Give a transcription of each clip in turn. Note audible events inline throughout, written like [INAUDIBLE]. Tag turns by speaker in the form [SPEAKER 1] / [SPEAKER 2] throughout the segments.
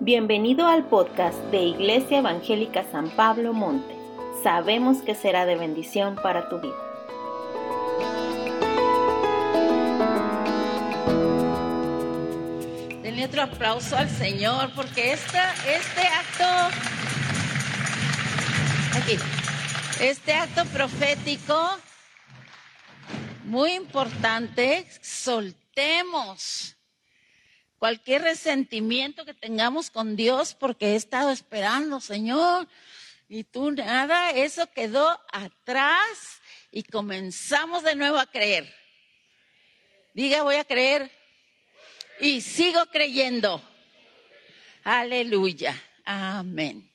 [SPEAKER 1] Bienvenido al podcast de Iglesia Evangélica San Pablo Monte. Sabemos que será de bendición para tu vida.
[SPEAKER 2] Denle otro aplauso al Señor porque esta, este acto, aquí, este acto profético, muy importante, soltemos cualquier resentimiento que tengamos con Dios porque he estado esperando, Señor, y tú nada, eso quedó atrás y comenzamos de nuevo a creer. Diga, voy a creer y sigo creyendo. Aleluya. Amén.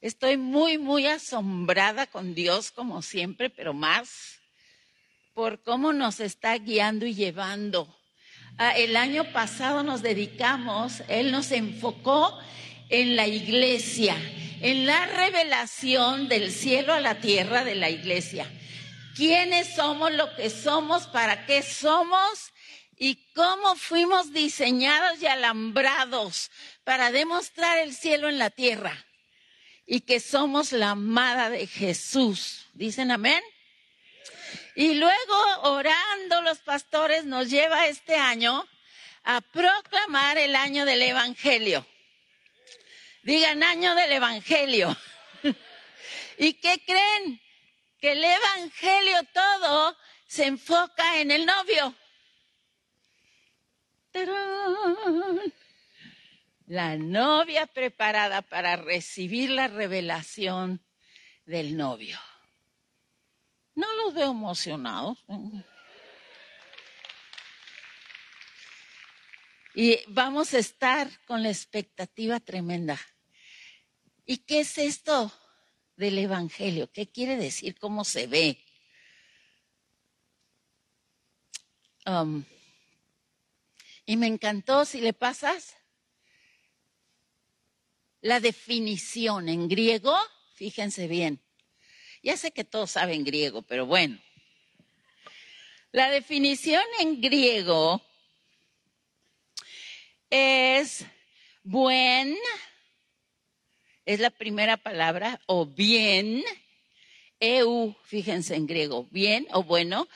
[SPEAKER 2] Estoy muy, muy asombrada con Dios como siempre, pero más por cómo nos está guiando y llevando. Ah, el año pasado nos dedicamos, Él nos enfocó en la iglesia, en la revelación del cielo a la tierra de la iglesia. ¿Quiénes somos lo que somos? ¿Para qué somos? y cómo fuimos diseñados y alambrados para demostrar el cielo en la tierra y que somos la amada de Jesús. ¿Dicen amén? Y luego, orando, los pastores nos lleva este año a proclamar el año del Evangelio. Digan año del Evangelio. [LAUGHS] ¿Y qué creen? Que el Evangelio todo se enfoca en el novio. La novia preparada para recibir la revelación del novio. No los veo emocionados. Y vamos a estar con la expectativa tremenda. ¿Y qué es esto del Evangelio? ¿Qué quiere decir? ¿Cómo se ve? Um, y me encantó, si le pasas, la definición en griego, fíjense bien, ya sé que todos saben griego, pero bueno. La definición en griego es buen, es la primera palabra, o bien, eu, fíjense en griego, bien o bueno,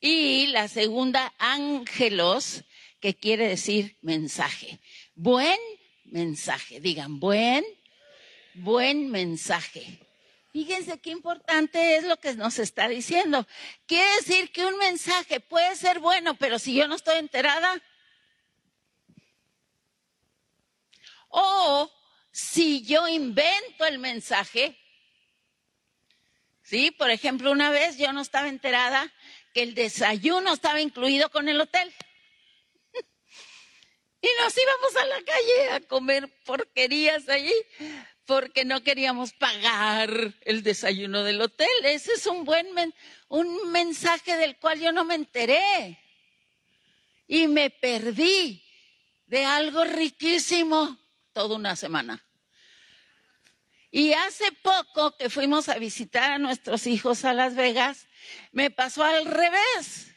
[SPEAKER 2] y la segunda, ángelos, que quiere decir mensaje. Buen mensaje, digan, buen, buen mensaje. Fíjense qué importante es lo que nos está diciendo. Quiere decir que un mensaje puede ser bueno, pero si yo no estoy enterada. O si yo invento el mensaje. Sí, por ejemplo, una vez yo no estaba enterada que el desayuno estaba incluido con el hotel. [LAUGHS] Y nos íbamos a la calle a comer porquerías allí porque no queríamos pagar el desayuno del hotel. Ese es un buen un mensaje del cual yo no me enteré. Y me perdí de algo riquísimo toda una semana. Y hace poco que fuimos a visitar a nuestros hijos a Las Vegas, me pasó al revés.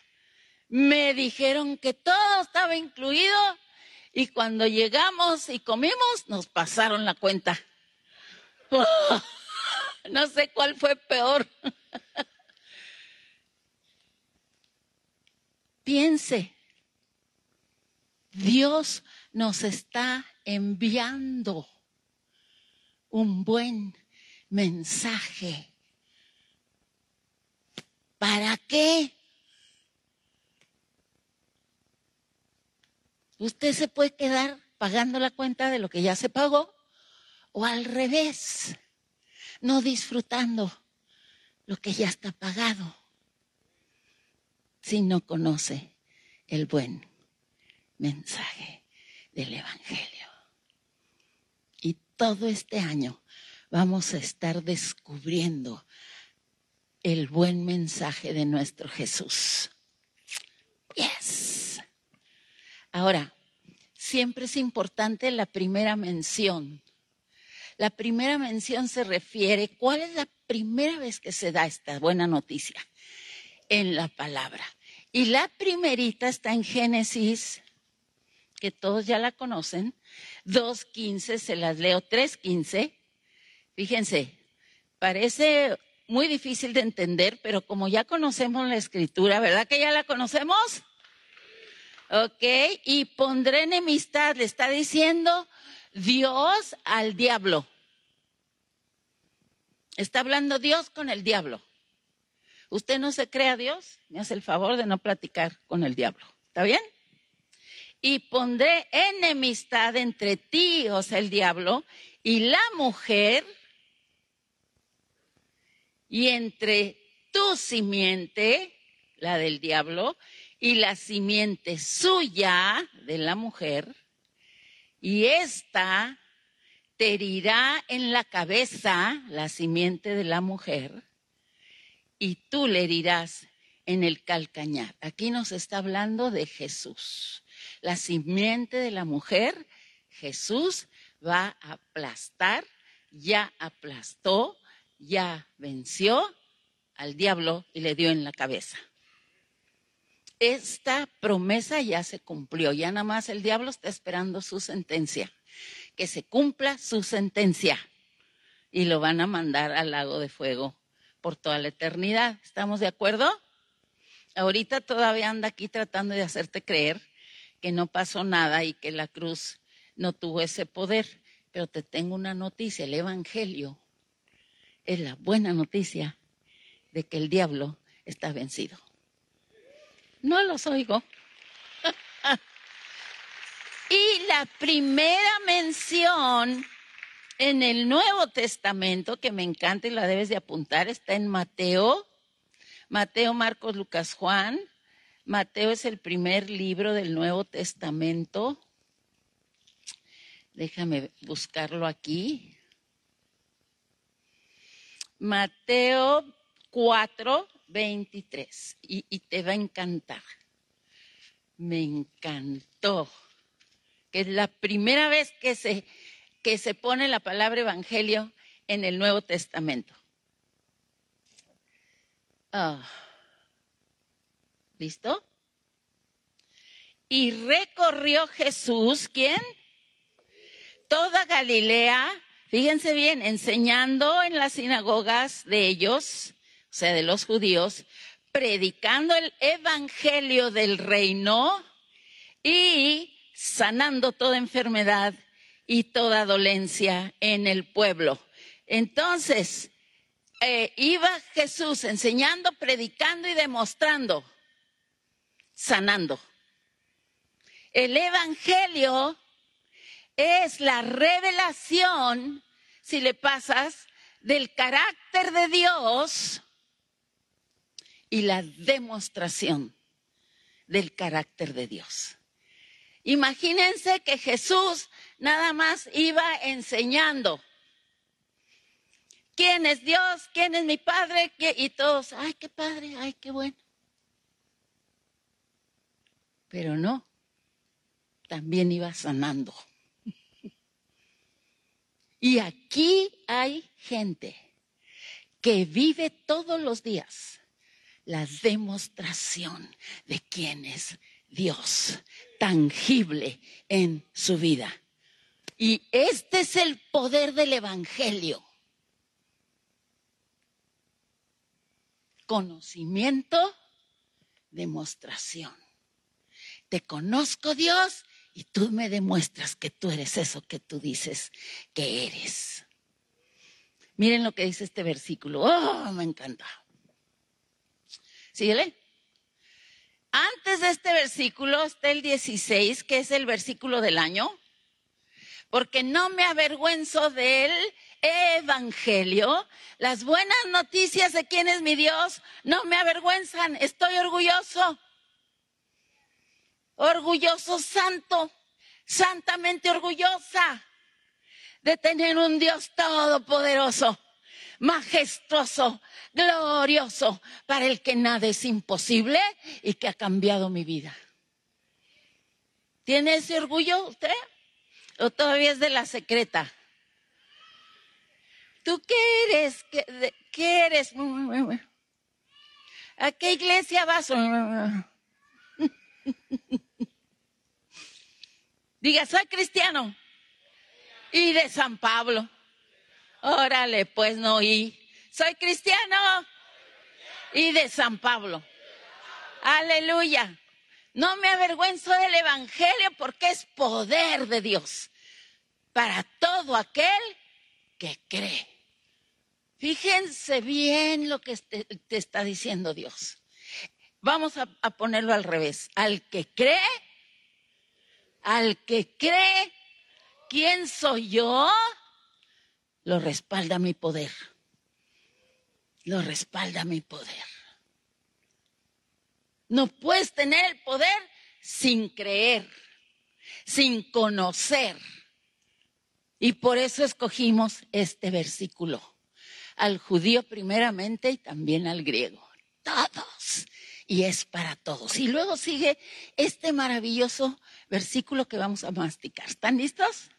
[SPEAKER 2] Me dijeron que todo estaba incluido y cuando llegamos y comimos nos pasaron la cuenta. [LAUGHS] No sé cuál fue peor. Piense, Dios nos está enviando un buen mensaje. ¿Para qué? Usted se puede quedar pagando la cuenta de lo que ya se pagó o al revés, no disfrutando lo que ya está pagado, si no conoce el buen mensaje del Evangelio. Y todo este año vamos a estar descubriendo el buen mensaje de nuestro Jesús. Yes. Ahora, siempre es importante la primera mención la primera mención se refiere, ¿cuál es la primera vez que se da esta buena noticia? En la palabra. Y la primerita está en Génesis que todos ya la conocen. 2.15, se las leo 3.15. Fíjense, parece muy difícil de entender, pero como ya conocemos la escritura, ¿verdad que ya la conocemos? Ok, y pondré enemistad, le está diciendo Dios al diablo. Está hablando Dios con el diablo. Usted no se cree a Dios, me hace el favor de no platicar con el diablo. ¿Está bien? Y pondré enemistad entre ti, o sea, el diablo, y la mujer, y entre tu simiente, la del diablo, y la simiente suya de la mujer, y esta te herirá en la cabeza, la simiente de la mujer, y tú le herirás en el calcañar. Aquí nos está hablando de Jesús. La simiente de la mujer, Jesús va a aplastar, ya aplastó, ya venció al diablo y le dio en la cabeza. Esta promesa ya se cumplió, ya nada más el diablo está esperando su sentencia, que se cumpla su sentencia y lo van a mandar al lago de fuego por toda la eternidad. ¿Estamos de acuerdo? Ahorita todavía anda aquí tratando de hacerte creer que no pasó nada y que la cruz no tuvo ese poder. Pero te tengo una noticia, el Evangelio es la buena noticia de que el diablo está vencido. No los oigo. y la primera mención en el Nuevo Testamento, que me encanta y la debes de apuntar, está en Mateo, Mateo, Marcos, Lucas, Juan. Mateo es el primer libro del Nuevo Testamento. Déjame buscarlo aquí. Mateo 4, 23. Y, te va a encantar. Me encantó. Que es la primera vez que se que se pone la palabra evangelio en el Nuevo Testamento. Ah. ¿Listo? Y recorrió Jesús, ¿quién? Toda Galilea, fíjense bien, enseñando en las sinagogas de ellos, sea, de los judíos, predicando el evangelio del reino y sanando toda enfermedad y toda dolencia en el pueblo. Entonces, eh, iba Jesús enseñando, predicando y demostrando, sanando. El Evangelio es la revelación, si le pasas, del carácter de Dios y la demostración del carácter de Dios. Imagínense que Jesús nada más iba enseñando. ¿Quién es Dios? ¿Quién es mi Padre? Y todos, ay, qué padre, ay, qué bueno. Pero no, también iba sanando. Y aquí hay gente que vive todos los días la demostración de quién es Dios tangible en su vida. Y este es el poder del Evangelio. Conocimiento, demostración. Te conozco Dios y tú me demuestras que tú eres eso que tú dices que eres. Miren lo que dice este versículo. Oh, me encanta. Síguele. Antes de este versículo está el 16, que es el versículo del año porque no me avergüenzo del Evangelio. Las buenas noticias de quién es mi Dios no me avergüenzan. Estoy orgulloso. Orgulloso santo, santamente orgullosa de tener un Dios todopoderoso, majestuoso, glorioso, para el que nada es imposible y que ha cambiado mi vida. ¿Tiene ese orgullo usted? ¿O todavía es de la secreta? ¿Tú qué eres? ¿Qué, eres? ¿A qué iglesia vas? [LAUGHS] Diga, soy cristiano. Y de San Pablo. Órale, pues no oí. Soy cristiano. Y de San Pablo. Aleluya. No me avergüenzo del Evangelio porque es poder de Dios para todo aquel que cree. Fíjense bien lo que te, está diciendo Dios. Vamos a, ponerlo al revés. Al que cree, al que cree, ¿quién soy yo? Lo respalda mi poder. Lo respalda mi poder. No puedes tener el poder sin creer, sin conocer. Y por eso escogimos este versículo. Al judío primeramente y también al griego. Todos. Y es para todos. Y luego sigue este maravilloso versículo que vamos a masticar. ¿Están listos?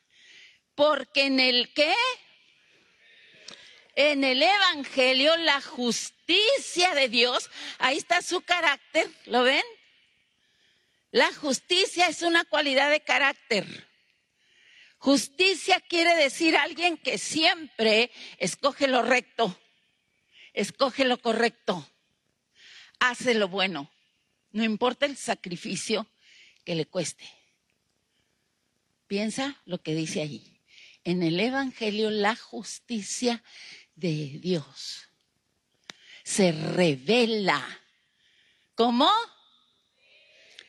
[SPEAKER 2] Porque en el que en el Evangelio la justicia de Dios, ahí está su carácter, ¿lo ven? La justicia es una cualidad de carácter. Justicia quiere decir alguien que siempre escoge lo recto, escoge lo correcto, hace lo bueno, no importa el sacrificio que le cueste. Piensa lo que dice ahí. En el Evangelio la justicia de Dios. Se revela. ¿Cómo?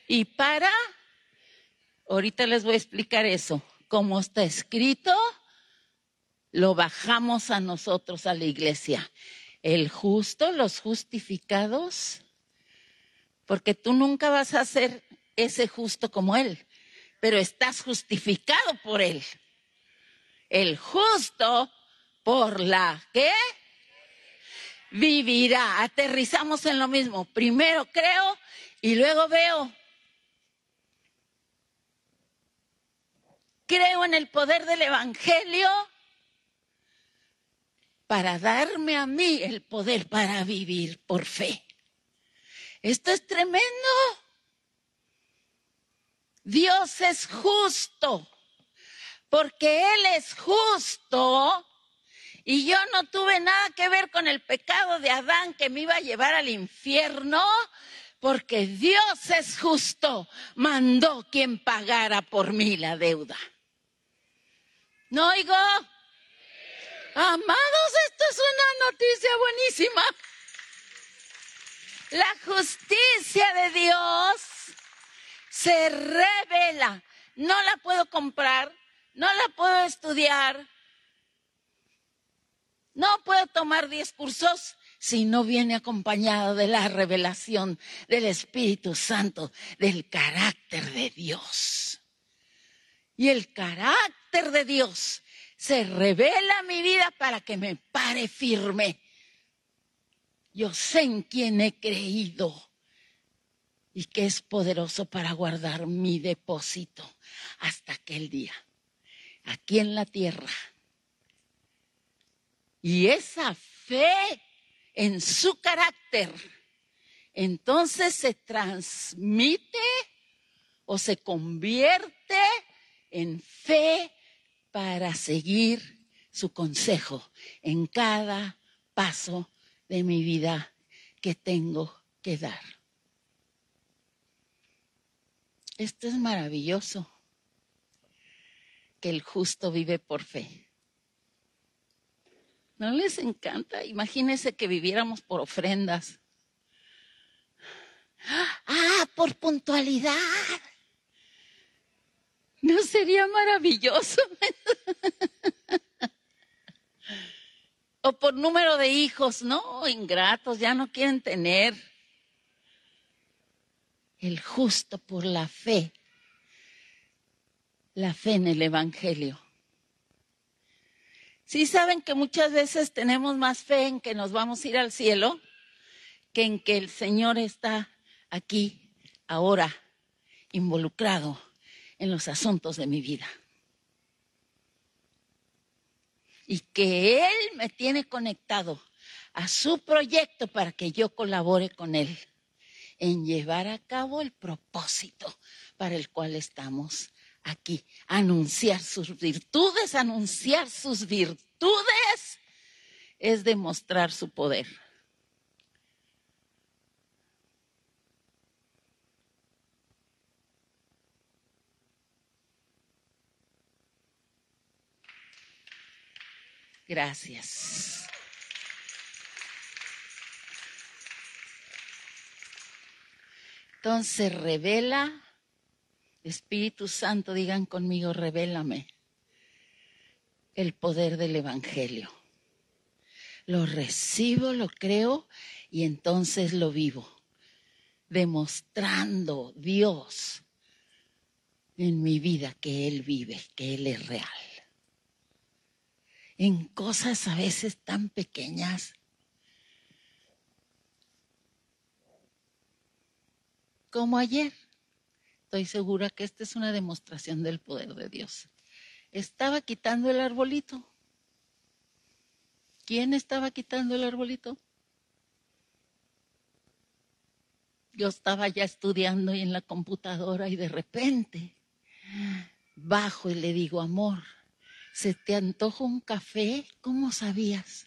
[SPEAKER 2] Y para, ahorita les voy a explicar eso. Como está escrito, lo bajamos a nosotros, a la iglesia. El justo, los justificados, porque tú nunca vas a ser ese justo como Él, pero estás justificado por Él. El justo por la que vivirá. Aterrizamos en lo mismo. Primero creo y luego veo. Creo en el poder del Evangelio para darme a mí el poder para vivir por fe. Esto es tremendo. Dios es justo. Porque Él es justo, y yo no tuve nada que ver con el pecado de Adán que me iba a llevar al infierno, porque Dios es justo, mandó quien pagara por mí la deuda. ¿No oigo? Amados, esto es una noticia buenísima. La justicia de Dios se revela. No la puedo comprar, no la puedo estudiar, no puedo tomar discursos si no viene acompañado de la revelación del Espíritu Santo, del carácter de Dios. Y el carácter de Dios se revela mi vida para que me pare firme. Yo sé en quién he creído y que es poderoso para guardar mi depósito hasta aquel día, aquí en la tierra y esa fe en su carácter, entonces se transmite o se convierte en fe para seguir su consejo en cada paso de mi vida que tengo que dar. Esto es maravilloso, que el justo vive por fe. ¿No les encanta? Imagínense que viviéramos por ofrendas. Ah, por puntualidad. ¿No sería maravilloso? o por número de hijos, no, ingratos, ya no quieren tener. El justo por la fe, la fe en el Evangelio. Sí saben que muchas veces tenemos más fe en que nos vamos a ir al cielo que en que el Señor está aquí, ahora, involucrado en los asuntos de mi vida. Y que Él me tiene conectado a su proyecto para que yo colabore con Él en llevar a cabo el propósito para el cual estamos aquí, anunciar sus virtudes, anunciar sus virtudes es demostrar su poder. Gracias. Entonces revela, Espíritu Santo, digan conmigo, revélame el poder del Evangelio. Lo recibo, lo creo y entonces lo vivo, demostrando Dios en mi vida que Él vive, que Él es real en cosas a veces tan pequeñas. Como ayer. Estoy segura que esta es una demostración del poder de Dios. Estaba quitando el arbolito. ¿Quién estaba quitando el arbolito? Yo estaba ya estudiando y en la computadora y de repente bajo y le digo, amor, ¿Se te antoja un café? ¿Cómo sabías?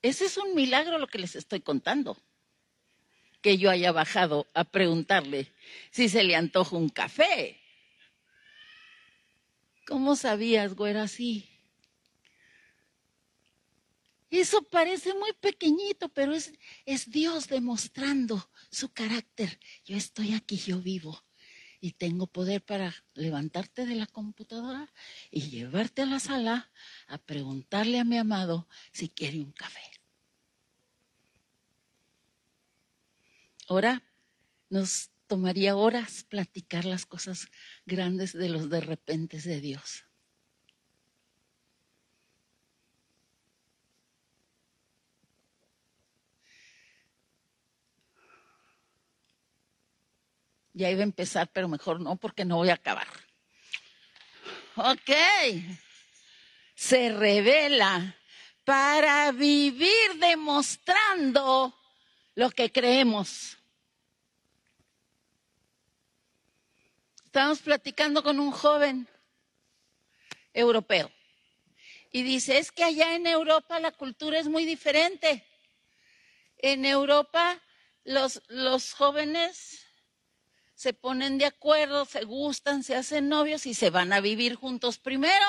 [SPEAKER 2] Ese es un milagro lo que les estoy contando. Que yo haya bajado a preguntarle si se le antoja un café. ¿Cómo sabías, güera, así? Eso parece muy pequeñito, pero es, es Dios demostrando su carácter. Yo estoy aquí, yo vivo y tengo poder para levantarte de la computadora y llevarte a la sala a preguntarle a mi amado si quiere un café. Ahora nos tomaría horas platicar las cosas grandes de los de repente de Dios. Ya iba a empezar, pero mejor no, porque no voy a acabar. Ok. Se revela para vivir demostrando lo que creemos. Estamos platicando con un joven europeo y dice, es que allá en Europa la cultura es muy diferente. En Europa los, los jóvenes se ponen de acuerdo, se gustan, se hacen novios y se van a vivir juntos primero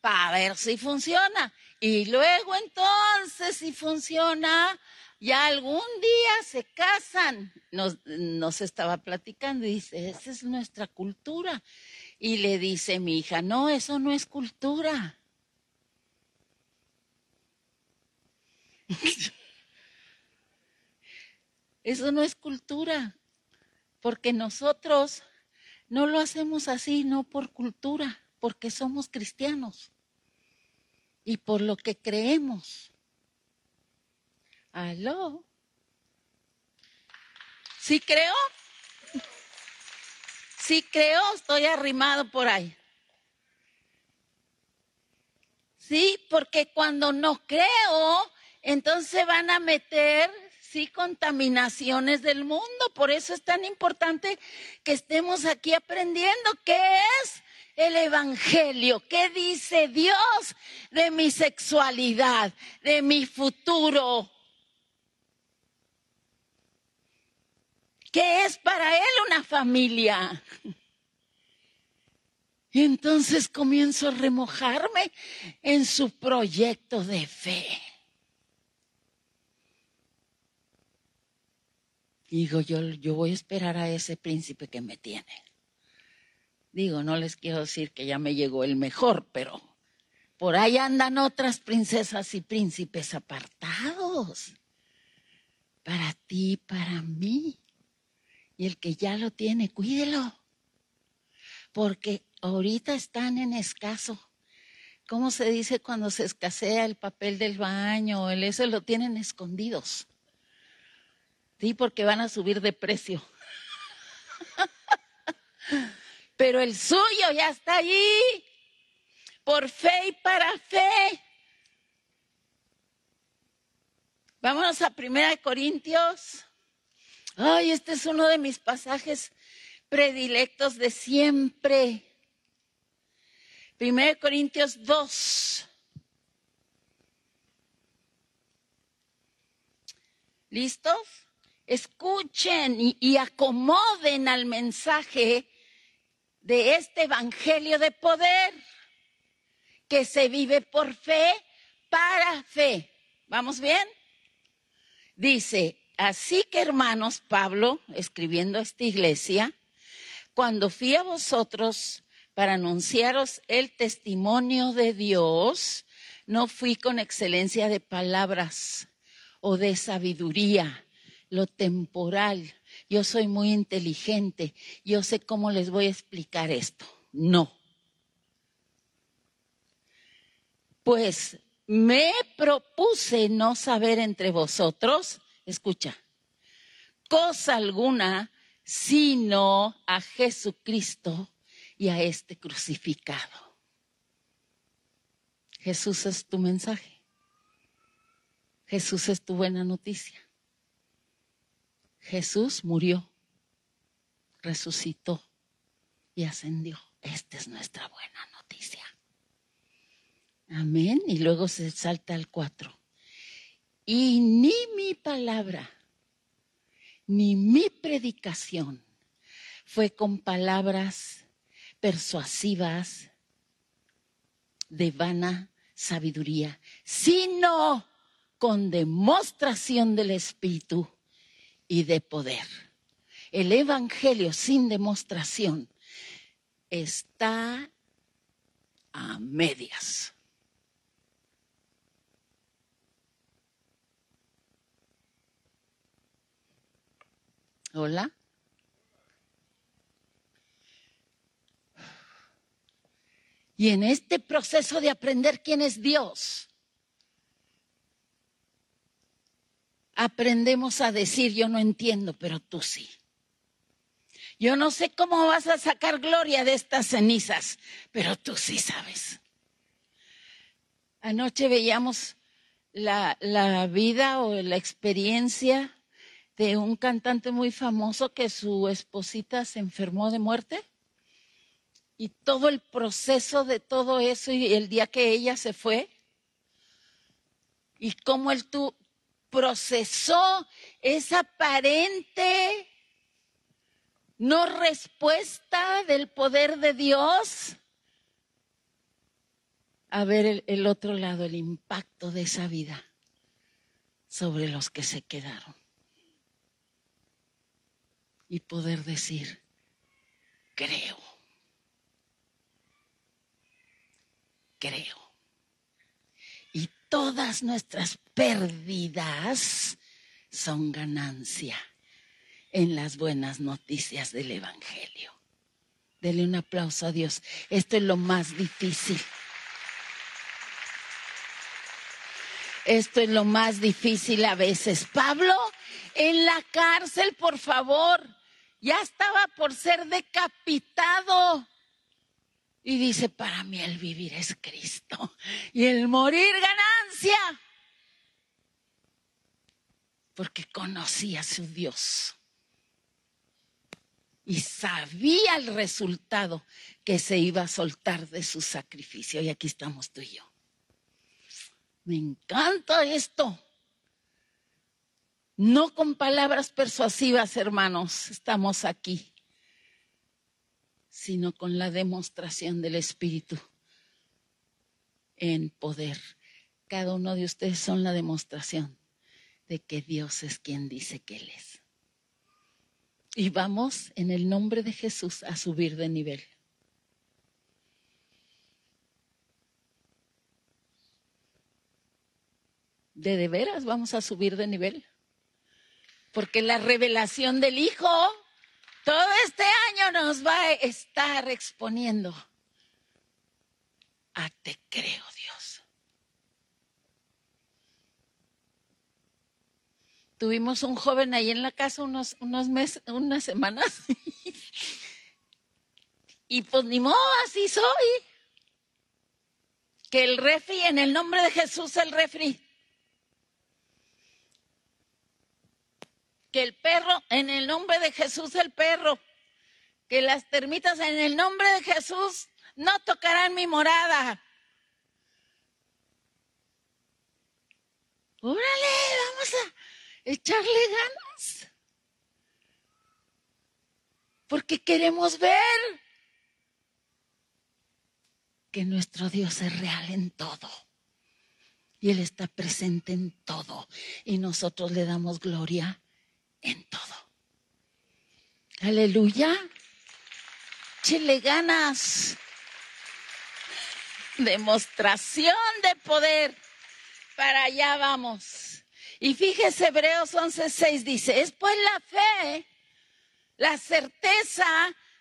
[SPEAKER 2] para ver si funciona. Y luego entonces, si funciona, ya algún día se casan. Nos, nos estaba platicando y dice, esa es nuestra cultura. Y le dice mi hija, no, eso no es cultura. [LAUGHS] Eso no es cultura porque nosotros no lo hacemos así, no por cultura, porque somos cristianos y por lo que creemos. ¿Aló? ¿Sí creo? Sí creo, estoy arrimado por ahí. Sí, porque cuando no creo, entonces van a meter sí contaminaciones del mundo. Por eso es tan importante que estemos aquí aprendiendo qué es el Evangelio, qué dice Dios de mi sexualidad, de mi futuro. ¿Qué es para Él una familia? Y entonces comienzo a remojarme en su proyecto de fe. digo, yo, yo voy a esperar a ese príncipe que me tiene. Digo, no les quiero decir que ya me llegó el mejor, pero por ahí andan otras princesas y príncipes apartados. Para ti, para mí. Y el que ya lo tiene, cuídelo. Porque ahorita están en escaso. ¿Cómo se dice cuando se escasea el papel del baño? El eso lo tienen escondidos. Sí, porque van a subir de precio. [LAUGHS] Pero el suyo ya está allí. Por fe y para fe. Vámonos a Primera de Corintios. Ay, este es uno de mis pasajes predilectos de siempre. 1 Corintios 2. ¿Listos? Escuchen y, y, acomoden al mensaje de este Evangelio de poder que se vive por fe para fe. ¿Vamos bien? Dice, así que hermanos, Pablo, escribiendo a esta iglesia, cuando fui a vosotros para anunciaros el testimonio de Dios, no fui con excelencia de palabras o de sabiduría, lo temporal. Yo soy muy inteligente, yo sé cómo les voy a explicar esto. No. Pues me propuse no saber entre vosotros, escucha, cosa alguna, sino a Jesucristo y a este crucificado. Jesús es tu mensaje. Jesús es tu buena noticia. Jesús murió, resucitó y ascendió. Esta es nuestra buena noticia. Amén. Y luego se salta al cuatro. Y ni mi palabra, ni mi predicación fue con palabras persuasivas de vana sabiduría, sino con demostración del Espíritu y de poder. El Evangelio sin demostración está a medias. Hola. Y en este proceso de aprender quién es Dios, aprendemos a decir, yo no entiendo, pero tú sí. Yo no sé cómo vas a sacar gloria de estas cenizas, pero tú sí sabes. Anoche veíamos la, la vida o la experiencia de un cantante muy famoso que su esposita se enfermó de muerte. Y todo el proceso de todo eso y el día que ella se fue y cómo él tu, procesó esa aparente no respuesta del poder de Dios a ver el, el otro lado, el impacto de esa vida sobre los que se quedaron y poder decir, creo, creo. Y todas nuestras pérdidas son ganancia en las buenas noticias del Evangelio. Dele un aplauso a Dios. Esto es lo más difícil. Esto es lo más difícil a veces. Pablo, en la cárcel, por favor, ya estaba por ser decapitado. Y dice, para mí el vivir es Cristo y el morir ganancia. Porque conocía a su Dios. Y sabía el resultado que se iba a soltar de su sacrificio. Y aquí estamos tú y yo. Me encanta esto. No con palabras persuasivas, hermanos, estamos aquí, sino con la demostración del Espíritu en poder. Cada uno de ustedes son la demostración de que Dios es quien dice que Él es. Y vamos en el nombre de Jesús a subir de nivel. ¿De de veras vamos a subir de nivel? Porque la revelación del Hijo todo este año nos va a estar exponiendo a te creo Dios. Tuvimos un joven ahí en la casa unos, unos meses, unas semanas. [LAUGHS] y pues ni modo, así soy. Que el refri, en el nombre de Jesús, el refri que el perro, en el nombre de Jesús el perro, que las termitas en el nombre de Jesús no tocarán mi morada. Órale, vamos a echarle ganas. Porque queremos ver que nuestro Dios es real en todo. Y Él está presente en todo. Y nosotros le damos gloria en todo. Aleluya. Chile ganas. Demostración de poder. Para allá vamos. Y fíjese, Hebreos 11:6 dice, es pues la fe, la certeza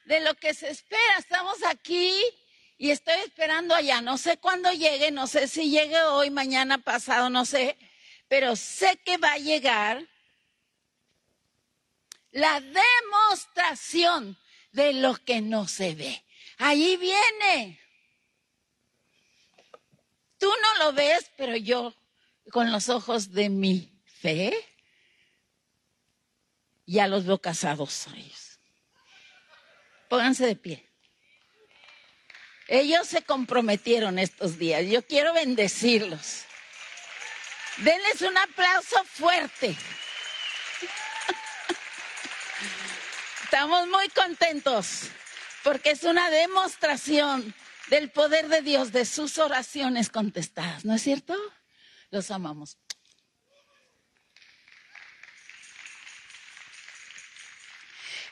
[SPEAKER 2] de lo que se espera. Estamos aquí y estoy esperando allá. No sé cuándo llegue, no sé si llegue hoy, mañana, pasado, no sé, pero sé que va a llegar la demostración de lo que no se ve. Allí viene. Tú no lo ves, pero yo con los ojos de mi fe ya los veo casados a ellos. Pónganse de pie. Ellos se comprometieron estos días. Yo quiero bendecirlos. Denles un aplauso fuerte. Estamos muy contentos porque es una demostración del poder de Dios, de sus oraciones contestadas, ¿no es cierto? Los amamos.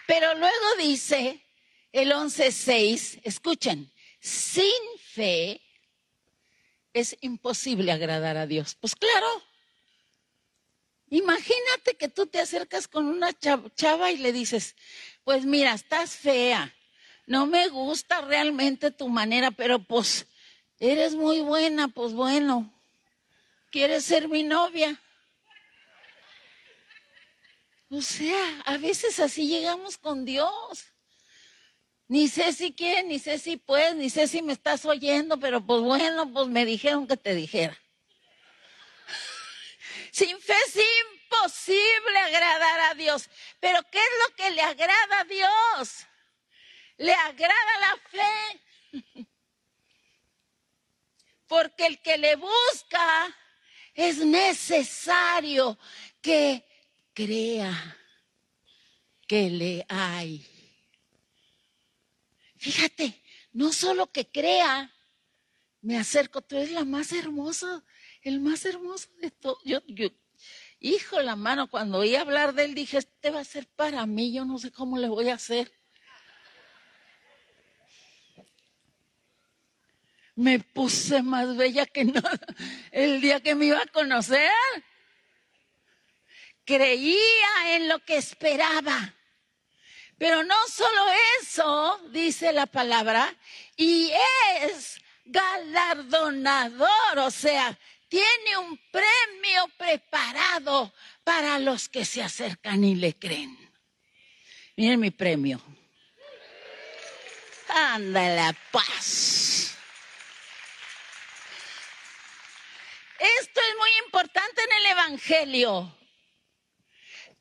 [SPEAKER 2] Pero luego dice el 11.6, escuchen, sin fe es imposible agradar a Dios. Pues claro, imagínate que tú te acercas con una chava y le dices, pues mira, estás fea, no me gusta realmente tu manera, pero pues eres muy buena, pues bueno, ¿quieres ser mi novia? O sea, a veces así llegamos con Dios. Ni sé si quieres, ni sé si puedes, ni sé si me estás oyendo, pero pues bueno, pues me dijeron que te dijera. Sin fe es imposible agradar a Dios. Pero ¿qué es lo que le agrada a Dios? Le agrada la fe. Porque el que le busca es necesario que crea que le hay Fíjate, no solo que crea, me acerco, tú eres la más hermosa, el más hermoso de todo. Yo, yo, hijo, la mano, cuando oí hablar de él, dije, este va a ser para mí, yo no sé cómo le voy a hacer. Me puse más bella que nada el día que me iba a conocer. Creía en lo que esperaba. Pero no solo eso, dice la palabra, y es galardonador, o sea, tiene un premio preparado para los que se acercan y le creen. Miren mi premio. Anda la paz. Esto es muy importante en el Evangelio.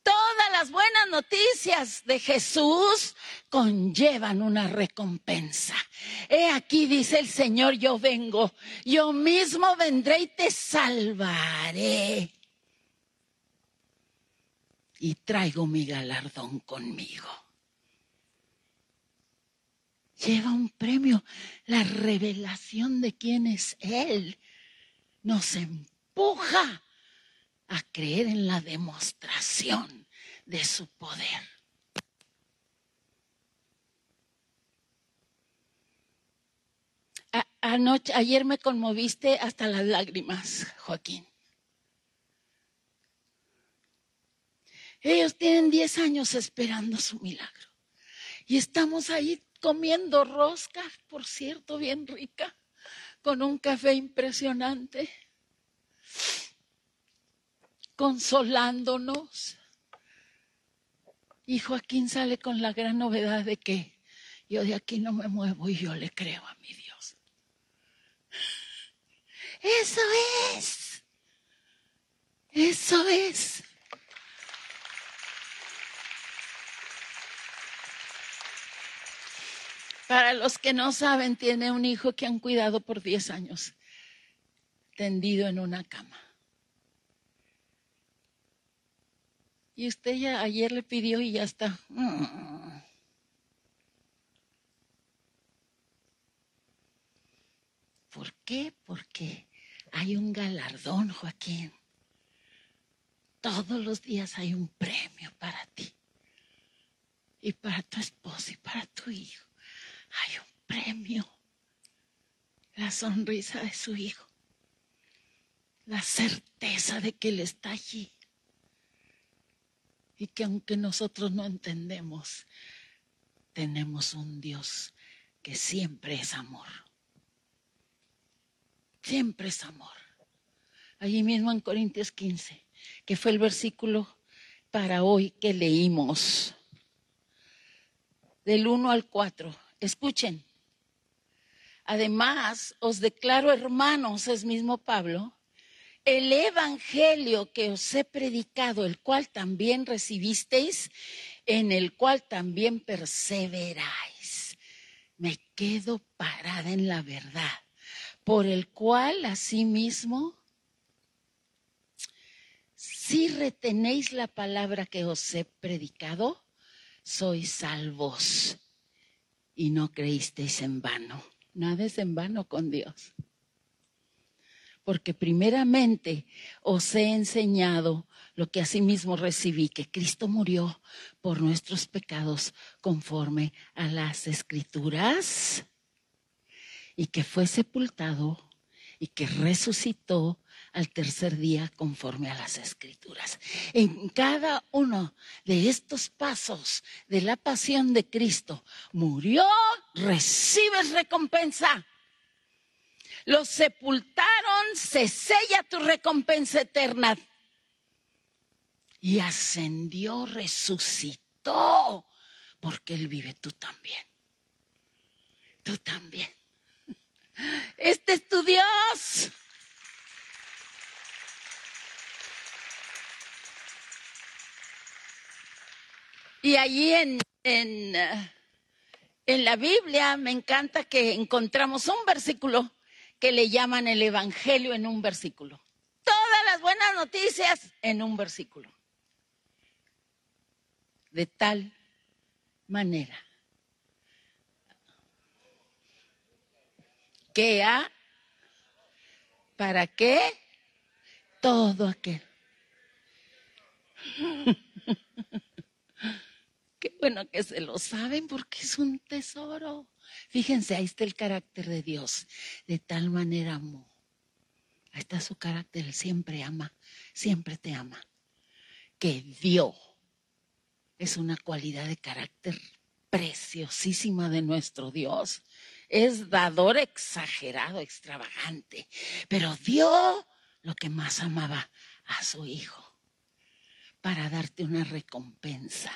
[SPEAKER 2] Todas las buenas noticias de Jesús conllevan una recompensa. He aquí, dice el Señor, yo vengo, yo mismo vendré y te salvaré. Y traigo mi galardón conmigo. Lleva un premio. La revelación de quién es Él nos empuja a creer en la demostración de su poder. anoche, ayer me conmoviste hasta las lágrimas, Joaquín. Ellos tienen 10 años esperando su milagro. Y estamos ahí comiendo rosca, por cierto, bien rica, con un café impresionante consolándonos. Y Joaquín sale con la gran novedad de que yo de aquí no me muevo y yo le creo a mi Dios. Eso es. Eso es. Para los que no saben, tiene un hijo que han cuidado por 10 años, tendido en una cama. Y usted ya ayer le pidió y ya está. ¿Por qué? Porque hay un galardón, Joaquín. Todos los días hay un premio para ti. Y para tu esposo y para tu hijo. Hay un premio. La sonrisa de su hijo. La certeza de que Él está allí y que aunque nosotros no entendemos, tenemos un Dios que siempre es amor. Siempre es amor. Allí mismo en Corintios 15, que fue el versículo para hoy que leímos, del 1 al 4. Escuchen. Además, os declaro hermanos, es mismo Pablo, el evangelio que os he predicado, el cual también recibisteis, en el cual también perseveráis. Me quedo parada en la verdad, por el cual asimismo, si retenéis la palabra que os he predicado, sois salvos y no creísteis en vano. Nada es en vano con Dios porque primeramente os he enseñado lo que asimismo recibí, que Cristo murió por nuestros pecados conforme a las escrituras y que fue sepultado y que resucitó al tercer día conforme a las escrituras. En cada uno de estos pasos de la pasión de Cristo, murió, recibes recompensa los sepultaron, se sella tu recompensa eterna. Y ascendió, resucitó, porque Él vive tú también. Tú también. Este es tu Dios. Y allí en, en, eh, en, la Biblia me encanta que encontramos un versículo que le llaman el Evangelio en un versículo. Todas las buenas noticias en un versículo. De tal manera que a, ¿para qué? Todo aquel. [LAUGHS] Qué bueno que se lo saben porque es un tesoro. Fíjense, ahí está el carácter de Dios. De tal manera amó. Ahí está su carácter, siempre ama, siempre te ama. Que dio. Es una cualidad de carácter preciosísima de nuestro Dios. Es dador exagerado, extravagante, pero dio lo que más amaba a su Hijo para darte una recompensa.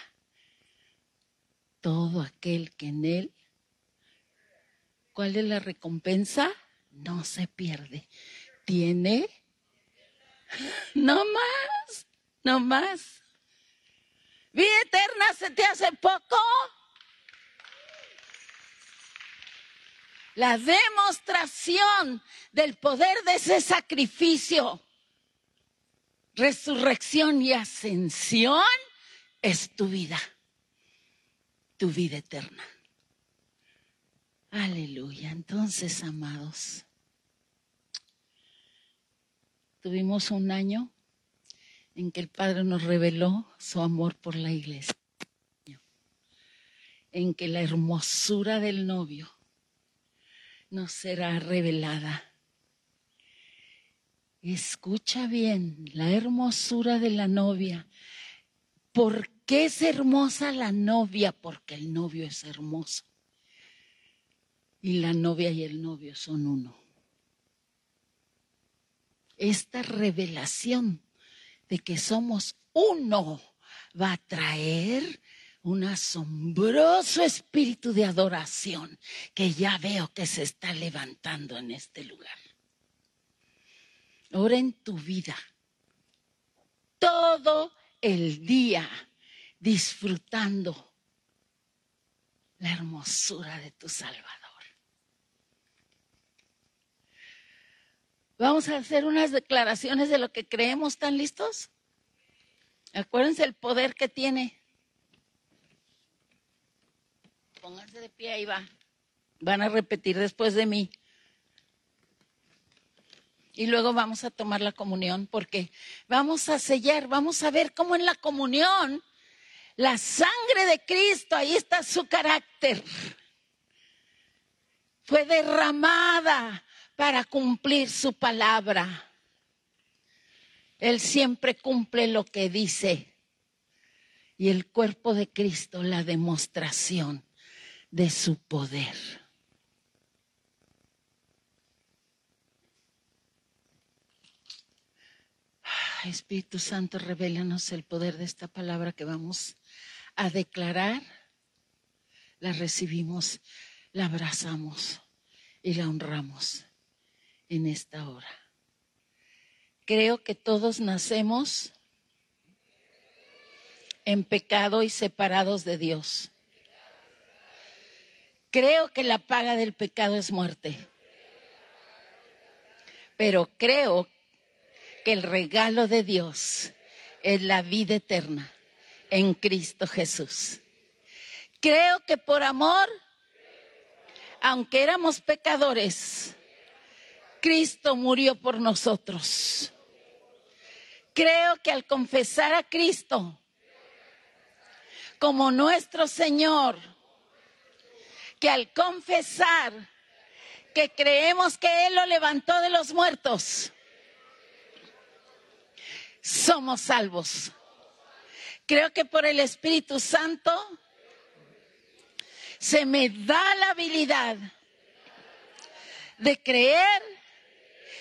[SPEAKER 2] Todo aquel que en Él ¿Cuál es la recompensa? No se pierde. Tiene [LAUGHS] no más, no más. Vida eterna se te hace poco. La demostración del poder de ese sacrificio, resurrección y ascensión es tu vida, tu vida eterna. Aleluya. Entonces, amados, tuvimos un año en que el Padre nos reveló su amor por la iglesia, en que la hermosura del novio nos será revelada. Escucha bien, la hermosura de la novia. ¿Por qué es hermosa la novia? Porque el novio es hermoso y la novia y el novio son uno. Esta revelación de que somos uno va a traer un asombroso espíritu de adoración que ya veo que se está levantando en este lugar. Ahora en tu vida, todo el día disfrutando la hermosura de tu Salvador. Vamos a hacer unas declaraciones de lo que creemos. ¿Están listos? Acuérdense el poder que tiene. Pónganse de pie, ahí va. Van a repetir después de mí. Y luego vamos a tomar la comunión porque vamos a sellar, vamos a ver cómo en la comunión la sangre de Cristo, ahí está su carácter, fue derramada para cumplir su palabra. Él siempre cumple lo que dice. Y el cuerpo de Cristo, la demostración de su poder. Espíritu Santo, revélanos el poder de esta palabra que vamos a declarar. La recibimos, la abrazamos y la honramos en esta hora. Creo que todos nacemos en pecado y separados de Dios. Creo que la paga del pecado es muerte. Pero creo que el regalo de Dios es la vida eterna en Cristo Jesús. Creo que por amor, aunque éramos pecadores, Cristo murió por nosotros. Creo que al confesar a Cristo como nuestro Señor, que al confesar que creemos que Él lo levantó de los muertos, somos salvos. Creo que por el Espíritu Santo se me da la habilidad de creer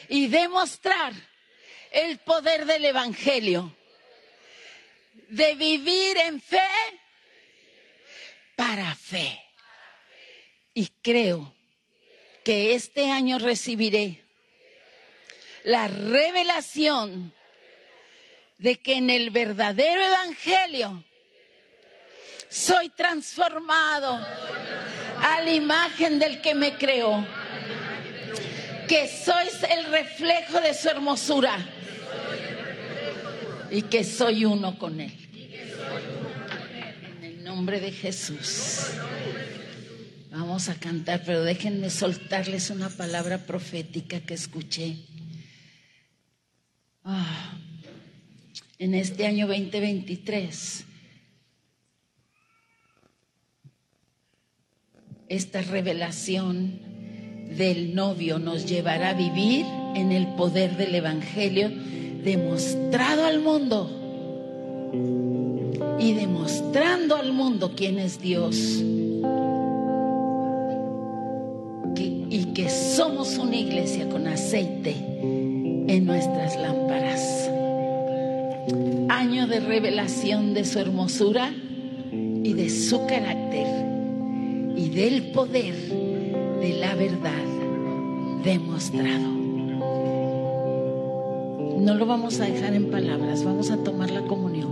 [SPEAKER 2] y demostrar el poder del Evangelio, de vivir en fe para fe. Y creo que este año recibiré la revelación de que en el verdadero Evangelio soy transformado a la imagen del que me creó que sois el reflejo de su hermosura y que soy uno con Él. En el nombre de Jesús. Vamos a cantar, pero déjenme soltarles una palabra profética que escuché. Ah, en este año 2023. Esta revelación del novio nos llevará a vivir en el poder del Evangelio demostrado al mundo y demostrando al mundo quién es Dios y que somos una iglesia con aceite en nuestras lámparas. Año de revelación de su hermosura y de su carácter y del poder de la verdad demostrado. No lo vamos a dejar en palabras, vamos a tomar la comunión.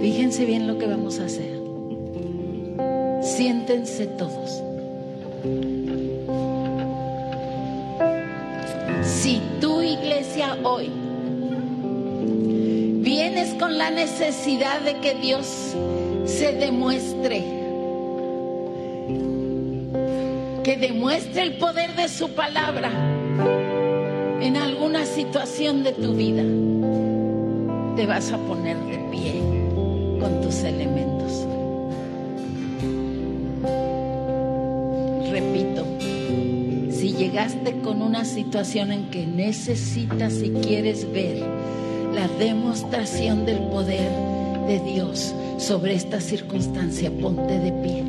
[SPEAKER 2] Fíjense bien lo que vamos a hacer. Siéntense todos. Si tu iglesia hoy vienes con la necesidad de que Dios se demuestre, el poder de su palabra en alguna situación de tu vida, te vas a poner de pie con tus elementos. Repito, si llegaste con una situación en que necesitas y quieres ver la demostración del poder de Dios sobre esta circunstancia, ponte de pie.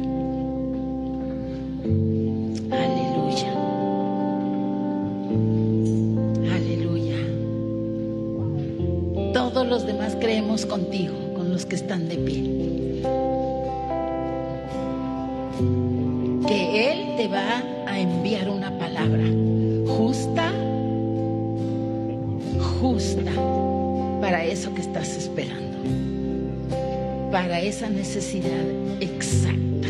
[SPEAKER 2] Creemos contigo, con los que están de pie. Que Él te va a enviar una palabra justa, justa para eso que estás esperando. para esa necesidad exacta,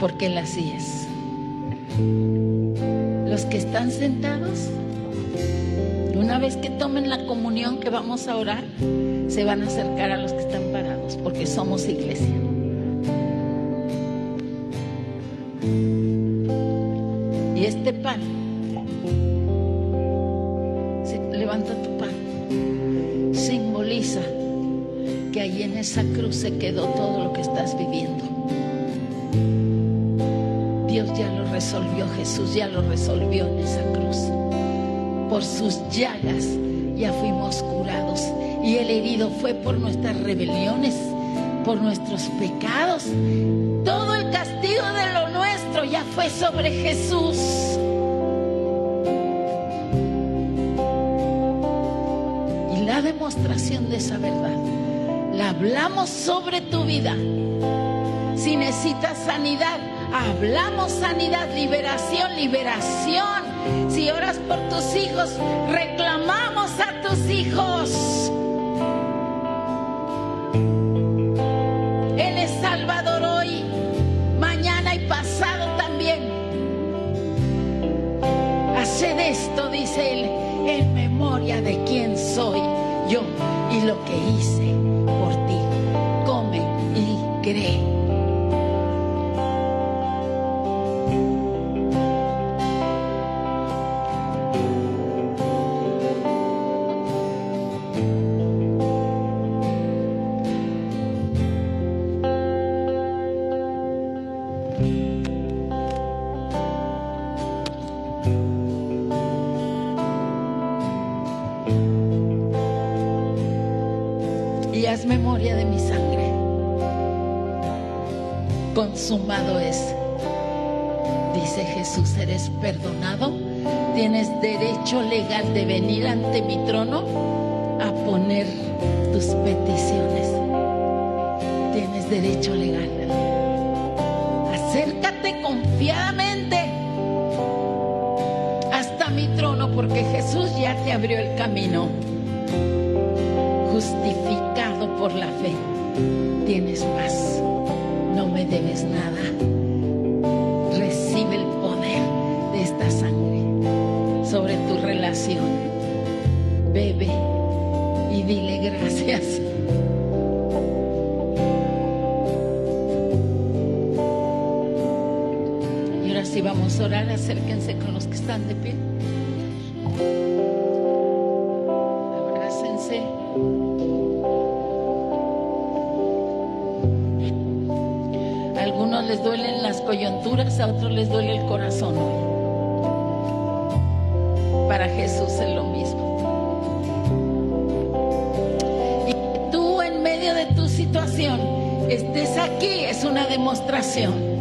[SPEAKER 2] porque Él así es. Los que están sentados, una vez que tomen la comunión que vamos a orar, se van a acercar a los que están parados, porque somos iglesia. Y este pan, levanta tu pan, simboliza que ahí en esa cruz se quedó todo lo que estás viviendo. Dios ya lo resolvió, Jesús ya lo resolvió en esa cruz. Por sus llagas ya fuimos curados y el herido fue por nuestras rebeliones, por nuestros pecados. Todo el castigo de lo nuestro ya fue sobre Jesús. Y la demostración de esa verdad la hablamos sobre tu vida. Si necesitas sanidad, hablamos sanidad, liberación, liberación. Si oras por tus hijos, reclamamos a tus hijos. Él es Salvador hoy, mañana y pasado también. Haced esto, dice él, en memoria de quién soy yo y lo que hice por ti. Come y cree. Confiadamente hasta mi trono porque Jesús ya te abrió el camino justificado por la fe, tienes paz, no me debes nada. Recibe el poder de esta sangre sobre tu relación. Bebe orar, acérquense con los que están de pie. Abrácense. A algunos les duelen las coyunturas, a otros les duele el corazón. Para Jesús es lo mismo. Y tú en medio de tu situación estés aquí es una demostración